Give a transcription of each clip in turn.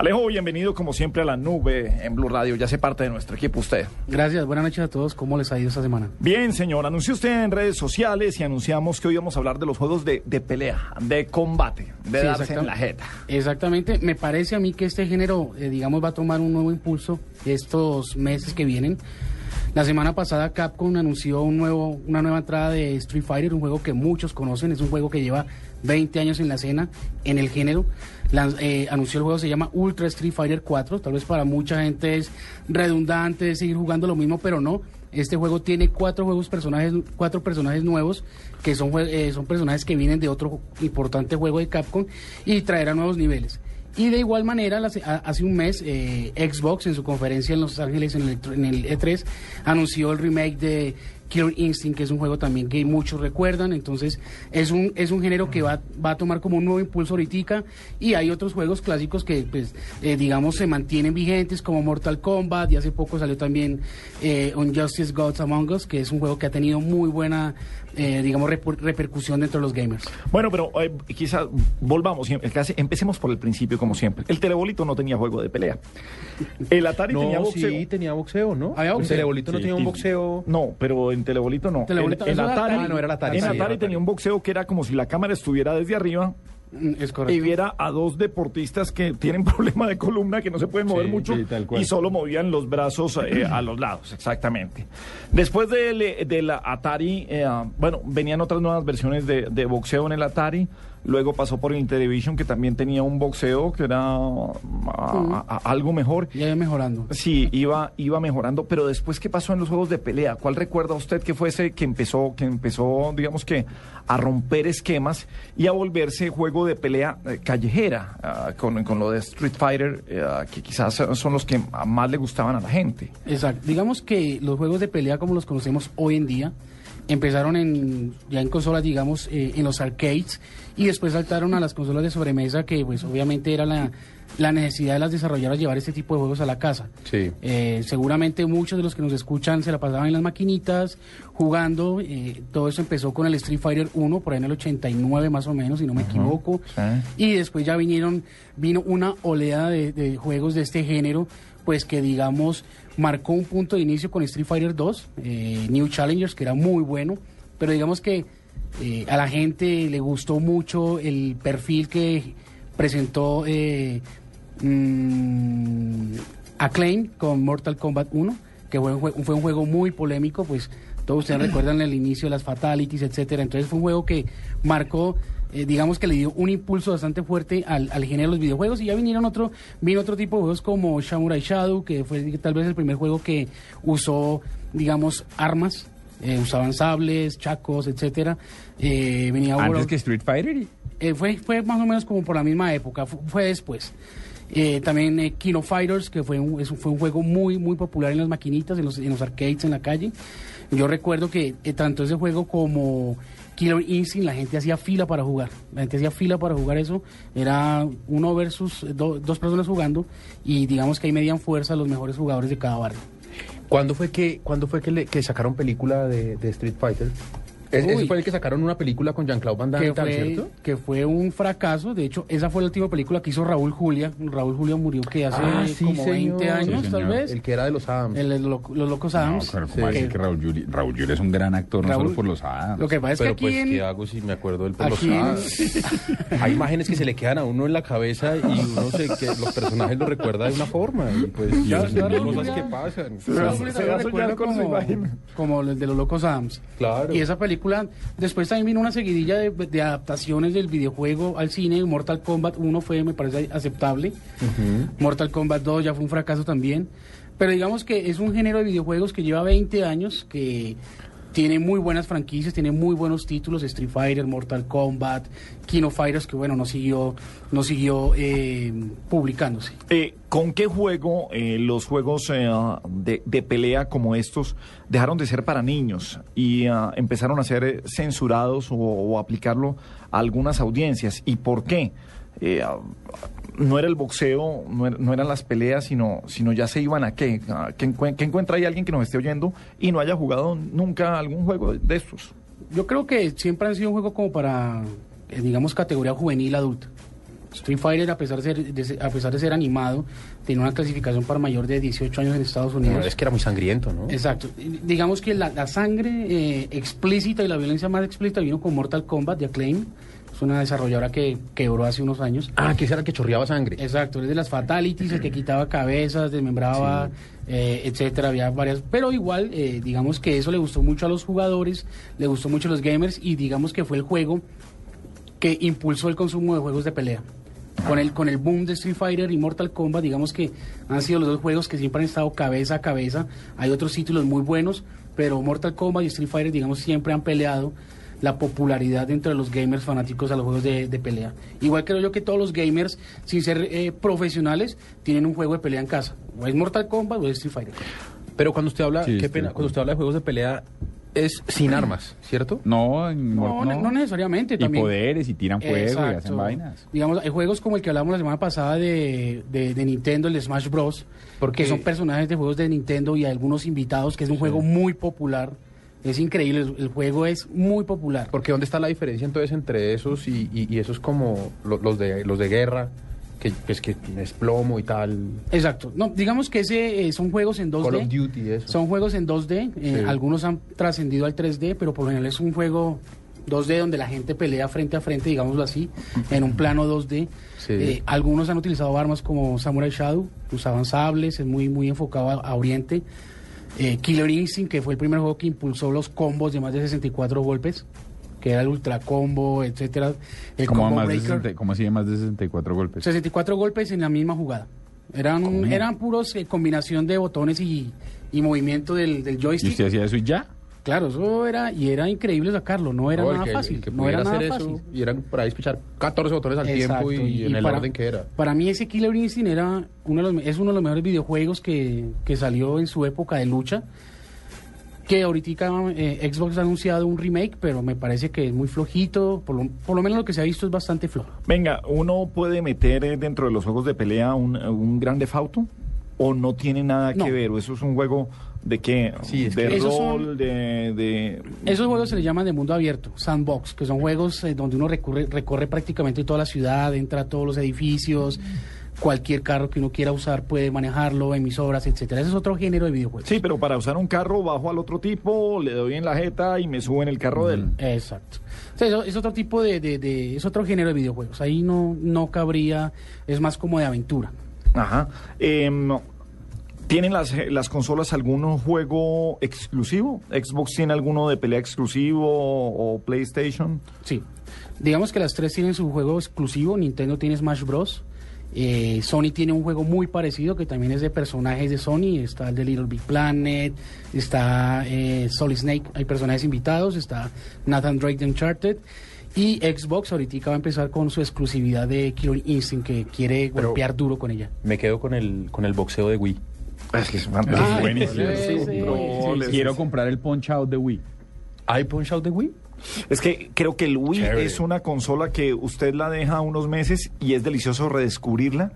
Alejo, bienvenido como siempre a la nube en Blue Radio. Ya hace parte de nuestro equipo usted. Gracias, buenas noches a todos. ¿Cómo les ha ido esta semana? Bien, señor. Anunció usted en redes sociales y anunciamos que hoy íbamos a hablar de los juegos de, de pelea, de combate, de Sí, darse en la jeta. Exactamente. Me parece a mí que este género, eh, digamos, va a tomar un nuevo impulso estos meses que vienen. La semana pasada Capcom anunció una nueva entrada de Street Fighter, un juego que muchos conocen, es un juego que lleva 20 años en la escena, en el género. Eh, anunció el juego, se llama Ultra Street Fighter 4, tal vez para mucha gente es redundante seguir jugando lo mismo, pero no. Este juego tiene cuatro juegos personajes, cuatro personajes nuevos que son, eh, son personajes que vienen de otro importante juego de Capcom y traerá nuevos niveles. Y de igual manera, hace un mes, eh, Xbox en su conferencia en Los Ángeles en el, en el E3 anunció el remake de Killer Instinct, que es un juego también que muchos recuerdan. Entonces, es un, es un género que va, va a tomar como un nuevo impulso ahorita. Y hay otros juegos clásicos que, pues, eh, digamos, se mantienen vigentes, como Mortal Kombat. Y hace poco salió también eh, Unjustice Gods Among Us, que es un juego que ha tenido muy buena, eh, digamos, repercusión dentro de los gamers. Bueno, pero eh, quizás volvamos, empecemos por el principio como siempre. El telebolito no tenía juego de pelea. El Atari tenía boxeo. sí, tenía boxeo, ¿no? Había boxeo. El telebolito no tenía un boxeo. No, pero en telebolito no. Telebolito, en, en Atari, Atari. Ah, no, era Atari, en Atari Atari. tenía un boxeo que era como si la cámara estuviera desde arriba Mm, Es y viera a dos deportistas que tienen problema de columna, que no se pueden mover Sí, mucho sí, y solo movían los brazos eh, a los lados, exactamente. Después del, eh, del Atari, eh, bueno, venían otras nuevas versiones de, de boxeo en el Atari. Luego pasó por el Intellivision, que también tenía un boxeo que era ah, a- a- algo mejor. Ya iba mejorando. Sí, iba, iba mejorando, pero después, ¿qué pasó en los juegos de pelea? ¿Cuál recuerda usted que fue ese que empezó, que empezó, digamos que, a romper esquemas y a volverse juego de pelea eh, callejera, ah, con, con lo de Street Fighter, eh, que quizás son los que más le gustaban a la gente? Exacto. Digamos que los juegos de pelea como los conocemos hoy en día empezaron en, ya en consolas, digamos, eh, en los arcades y después saltaron a las consolas de sobremesa que pues obviamente era la, la necesidad de las desarrolladoras llevar este tipo de juegos a la casa. Sí. Eh, seguramente muchos de los que nos escuchan se la pasaban en las maquinitas jugando. eh, todo eso empezó con el Street Fighter 1 por ahí en el 89 más o menos, si no me equivoco. sí. Y después ya vinieron, vino una oleada de, de juegos de este género, pues que digamos marcó un punto de inicio con Street Fighter 2, eh, New Challengers, que era muy bueno, pero digamos que eh, a la gente le gustó mucho el perfil que presentó eh, mm, Acclaim con Mortal Kombat 1, que fue un, jue- fue un juego muy polémico, pues todos ustedes recuerdan el inicio de las fatalities, etcétera. Entonces fue un juego que marcó, eh, digamos que le dio un impulso bastante fuerte al, al género de los videojuegos. Y ya vinieron otro, vino otro tipo de juegos como Samurai Shadow, que fue tal vez el primer juego que usó, digamos, armas. eh, usaban sables, chacos, etcétera. Eh, venía Antes World- que Street Fighter. eh, fue, fue más o menos como por la misma época, fu- fue, después. Eh, también eh, Kino Fighters, que fue un, es un- fue un juego muy, muy popular en las maquinitas, en los, en los arcades en la calle. Yo recuerdo que tanto ese juego como Killer Instinct, la gente hacía fila para jugar. La gente hacía fila para jugar eso. Era uno versus eh, do- dos personas jugando y digamos que ahí medían fuerza los mejores jugadores de cada barrio. ¿Cuándo fue que, ¿cuándo fue que, le- que sacaron película de Street Fighter? Es- Uy. ese fue el que sacaron una película con Jean-Claude Van Damme, y que tal, fue, ¿cierto? que fue un fracaso. De hecho, esa fue la última película que hizo Raúl Julia. Raúl Julia murió que hace Ah, sí, como 20 señor. años, Sí, tal vez. El que era de los Adams. El- el loco- los locos No, Adams. pero Sí. ¿cómo va a decir que Raúl Yuri es un gran actor, no Raúl- solo por los Adams. Lo que pasa es Pero que aquí pues, en- ¿qué hago si me acuerdo del por los Adams? Hay imágenes que se le quedan a uno en la cabeza y uno se, que los personajes lo recuerda de una forma. Y pues, ya Raúl cosas ya- que pasan. Se va- Julia a lo soñar con su como, imagen. como el de los locos Adams. Claro. Y esa película, después también vino una seguidilla de, de adaptaciones del videojuego al cine. Mortal Kombat 1 fue, me parece, aceptable. Mortal Kombat 2 ya fue un fracaso también. Pero digamos que es un género de videojuegos que lleva 20 años, que tiene muy buenas franquicias, tiene muy buenos títulos, Street Fighter, Mortal Kombat, Kino Fighters, que bueno, no siguió, no siguió eh, publicándose. Eh, ¿Con qué juego eh, los juegos eh, de, pelea como estos dejaron de ser para niños y ah, empezaron a ser eh, censurados o aplicarlo a algunas audiencias? ¿Y por qué? Eh, no era el boxeo, no, era- no eran las peleas, sino, sino ya se iban a qué? ¿A ¿Qué, encue- qué encuentra ahí alguien que nos esté oyendo y no haya jugado nunca algún juego de estos? Yo creo que siempre han sido un juego como para, eh, digamos, categoría juvenil adulta. Street Fighter, a pesar de ser, de ser- a pesar de ser animado, tiene una clasificación para mayor de 18 años en Estados Unidos. No, es que era muy sangriento, ¿no? Exacto. Digamos que la, la sangre eh, explícita y la violencia más explícita vino con Mortal Kombat de Acclaim. Es una desarrolladora que quebró hace unos años. Ah, que ese era que chorreaba sangre. Exacto, es de las fatalities, el que quitaba cabezas, desmembraba, eh, etcétera, había varias, pero igual, eh, digamos que eso le gustó mucho a los jugadores, le gustó mucho a los gamers y digamos que fue el juego que impulsó el consumo de juegos de pelea. Con el, con el boom de Street Fighter y Mortal Kombat, digamos que han sido los dos juegos que siempre han estado cabeza a cabeza. Hay otros títulos muy buenos, pero Mortal Kombat y Street Fighter, digamos, siempre han peleado la popularidad entre los gamers fanáticos a los juegos de, de pelea. Igual creo yo que todos los gamers, sin ser eh, profesionales, tienen un juego de pelea en casa. O es Mortal Kombat o es Street Fighter. Pero cuando usted habla, Sí, qué pena, de cuando usted habla de juegos de pelea es sin armas, ¿cierto? No, en- No, no, no necesariamente. Y también. poderes, y tiran fuego, y hacen vainas. Digamos, hay juegos como el que hablamos la semana pasada de, de, de Nintendo, el de Smash Bros. Porque- que son personajes de juegos de Nintendo y algunos invitados, que es un juego muy popular. Es increíble, el, juego es muy popular. Porque ¿dónde está la diferencia entonces entre esos y, y- y esos como lo- los de los de guerra, que pues que es plomo y tal? Exacto. No, digamos que ese eh, son juegos en 2D. Call of Duty, eso. Son juegos en 2D. eh, Sí. Algunos han trascendido al 3D, pero por lo general es un juego 2D donde la gente pelea frente a frente, digámoslo así, en un plano 2D. Sí. Eh, algunos han utilizado armas como Samurai Shadow, usaban sables, es muy, muy enfocado a, a Oriente. Eh, Killer Instinct, que fue el primer juego que impulsó los combos de más de 64 golpes, que era el Ultra Combo, etcétera. El Como, Combo más de Breaker. 60 como así de más de 64 golpes. 64 golpes en la misma jugada. Eran, ¿Cómo? eran puros eh, combinación de botones y, y movimiento del, del ¿Y joystick. usted hacía eso y ya? Claro, eso era, y era increíble sacarlo, no era No, nada que- fácil. que no era nada hacer fácil. eso y eran para pichar 14 botones al Exacto, tiempo y, en el para- orden que era. Para mí ese Killer Instinct era uno de los, es uno de los mejores videojuegos que, que salió en su época de lucha. Que ahorita eh, Xbox ha anunciado un remake, pero me parece que es muy flojito. Por lo, por lo menos lo que se ha visto es bastante flojo. Venga, ¿uno puede meter eh, dentro de los juegos de pelea un, un Grande Auto? ¿O no tiene nada No. que ver? ¿O eso es un juego de qué? Sí, es de Esos rol, son- de, de... Esos juegos se les llaman de mundo abierto, sandbox, que son juegos eh, donde uno recorre, recorre prácticamente toda la ciudad, entra a todos los edificios, cualquier carro que uno quiera usar puede manejarlo, emisoras, etcétera. Ese es otro género de videojuegos. Sí, pero para usar un carro bajo al otro tipo, le doy en la jeta y me subo en el carro de él. Exacto. O sea, eso es otro tipo de, de- de- es otro género de videojuegos. Ahí no, no cabría, es más como de aventura. Ajá. Em, ¿Tienen las, las consolas algún juego exclusivo? ¿Xbox tiene alguno de pelea exclusivo o, PlayStation? Sí. Digamos que las tres tienen su juego exclusivo. Nintendo tiene Smash Bros. Eh, Sony tiene un juego muy parecido que también es de personajes de Sony. Está el de Little Big Planet, está eh, Solid Snake, hay personajes invitados, está Nathan Drake de Uncharted. Y Xbox ahorita va a empezar con su exclusividad de Killer Instinct que quiere Pero- golpear duro con ella. Me quedo con el con el boxeo de Wii. Es que es Ah, fantástico. buenísimo. sí, sí. Quiero comprar el Punch Out de Wii. ¿Hay Punch Out de Wii? Es que creo que el Wii Chévere. es una consola que usted la deja unos meses y es delicioso redescubrirla.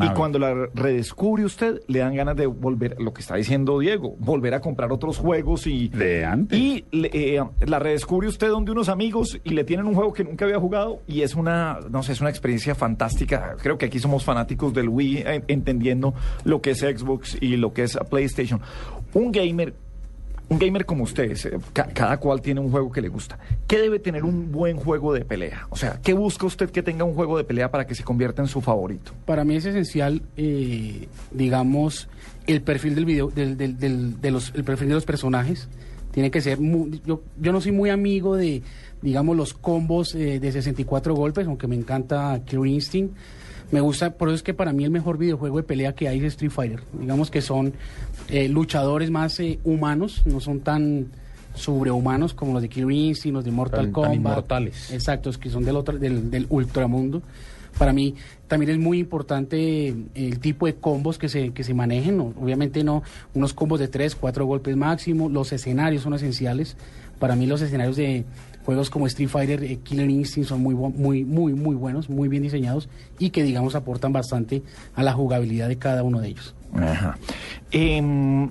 Y cuando la redescubre usted, le dan ganas de volver, lo que está diciendo Diego, volver a comprar otros juegos y... De antes. Y eh, la redescubre usted donde unos amigos y le tienen un juego que nunca había jugado y es una, no sé, es una experiencia fantástica. Creo que aquí somos fanáticos del Wii, eh, entendiendo lo que es Xbox y lo que es PlayStation. Un gamer un gamer como ustedes, ca- cada cual tiene un juego que le gusta. ¿Qué debe tener un buen juego de pelea? O sea, ¿qué busca usted que tenga un juego de pelea para que se convierta en su favorito? Para mí es esencial, eh, digamos, el perfil del video, del, del- del- de los, el perfil de los personajes. Tiene que ser, yo, yo no soy muy amigo de, digamos, los combos eh, de 64 golpes, aunque me encanta Killer Instinct. Me gusta, por eso es que para mí el mejor videojuego de pelea que hay es Street Fighter. Digamos que son eh, luchadores más eh, humanos, no son tan sobrehumanos como los de Killer Instinct, los de Mortal Tan- tan Kombat. inmortales. Exacto, es que son del, otro, del, del ultramundo. Para mí también es muy importante eh, el tipo de combos que se, que se manejen. ¿no? Obviamente no unos combos de tres, cuatro golpes máximo. Los escenarios son esenciales. Para mí los escenarios de juegos como Street Fighter, eh, Killer Instinct son muy, muy, muy, muy buenos, muy bien diseñados y que digamos aportan bastante a la jugabilidad de cada uno de ellos. Ajá. Em,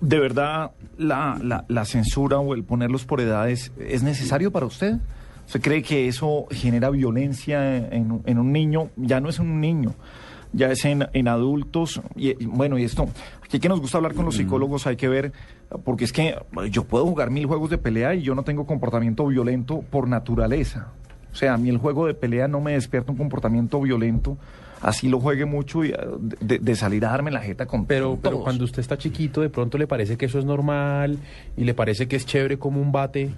¿De verdad la, la- la censura o el ponerlos por edades es necesario para usted? ¿Usted cree que eso genera violencia en, en un niño? Ya no es un niño, ya es en, en adultos. Y, y bueno, y esto, aquí que nos gusta hablar con los psicólogos, hay que ver, porque es que yo puedo jugar mil juegos de pelea y yo no tengo comportamiento violento por naturaleza. O sea, a mí el juego de pelea no me despierta un comportamiento violento. Así lo juegue mucho y eh, de, de salir a darme la jeta con Pero, con pero todos. cuando usted está chiquito, de pronto le parece que eso es normal y le parece que es chévere como un bate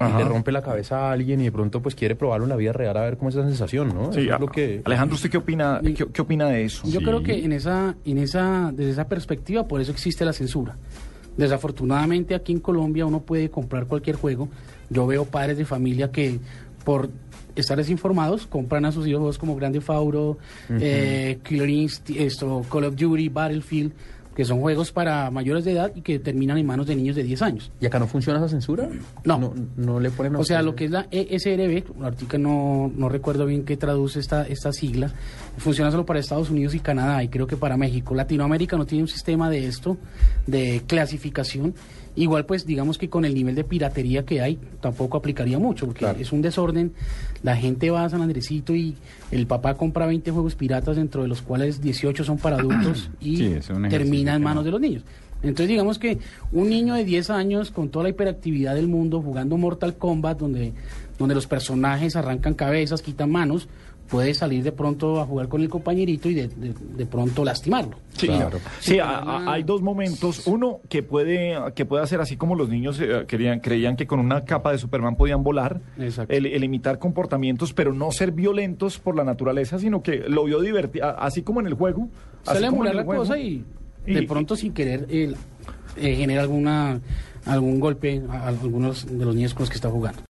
Ajá. y le rompe la cabeza a alguien y de pronto pues quiere probarlo en la vida real a ver cómo es esa sensación, ¿no? Sí, Eso a- es lo que... Alejandro, ¿usted qué opina, qué, qué opina de eso? Yo Sí. creo que en esa, en esa, desde esa perspectiva, por eso existe la censura. Desafortunadamente aquí en Colombia uno puede comprar cualquier juego. Yo veo padres de familia que por estar desinformados compran a sus hijos juegos como Grande Fauro, eh, Killer Instinct, esto, Call of Duty, Battlefield, que son juegos para mayores de edad y que terminan en manos de niños de 10 años. ¿Y acá no funciona esa censura? No. No, no le ponen O sea, lo que es la ESRB, ahorita no, no recuerdo bien qué traduce esta, esta sigla, funciona solo para Estados Unidos y Canadá y creo que para México. Latinoamérica no tiene un sistema de esto, de clasificación. Igual pues digamos que con el nivel de piratería que hay tampoco aplicaría mucho, porque Claro. es un desorden. La gente va a San Andresito y el papá compra 20 juegos piratas, dentro de los cuales 18 son para adultos y Sí, termina en manos no. de los niños. Entonces digamos que un niño de 10 años con toda la hiperactividad del mundo jugando Mortal Kombat donde, donde los personajes arrancan cabezas, quitan manos, puede salir de pronto a jugar con el compañerito y de, de- de pronto lastimarlo. Sí, Claro. sí, Sí, a- hay dos momentos. Uno que puede, que puede hacer así como los niños eh, querían, creían que con una capa de Superman podían volar, el, el imitar comportamientos, pero no ser violentos por la naturaleza, sino que lo vio divertido, así como en el juego. en emular la juego. cosa y, Y- de pronto sin querer eh, eh, genera alguna algún golpe a algunos de los niños con los que está jugando.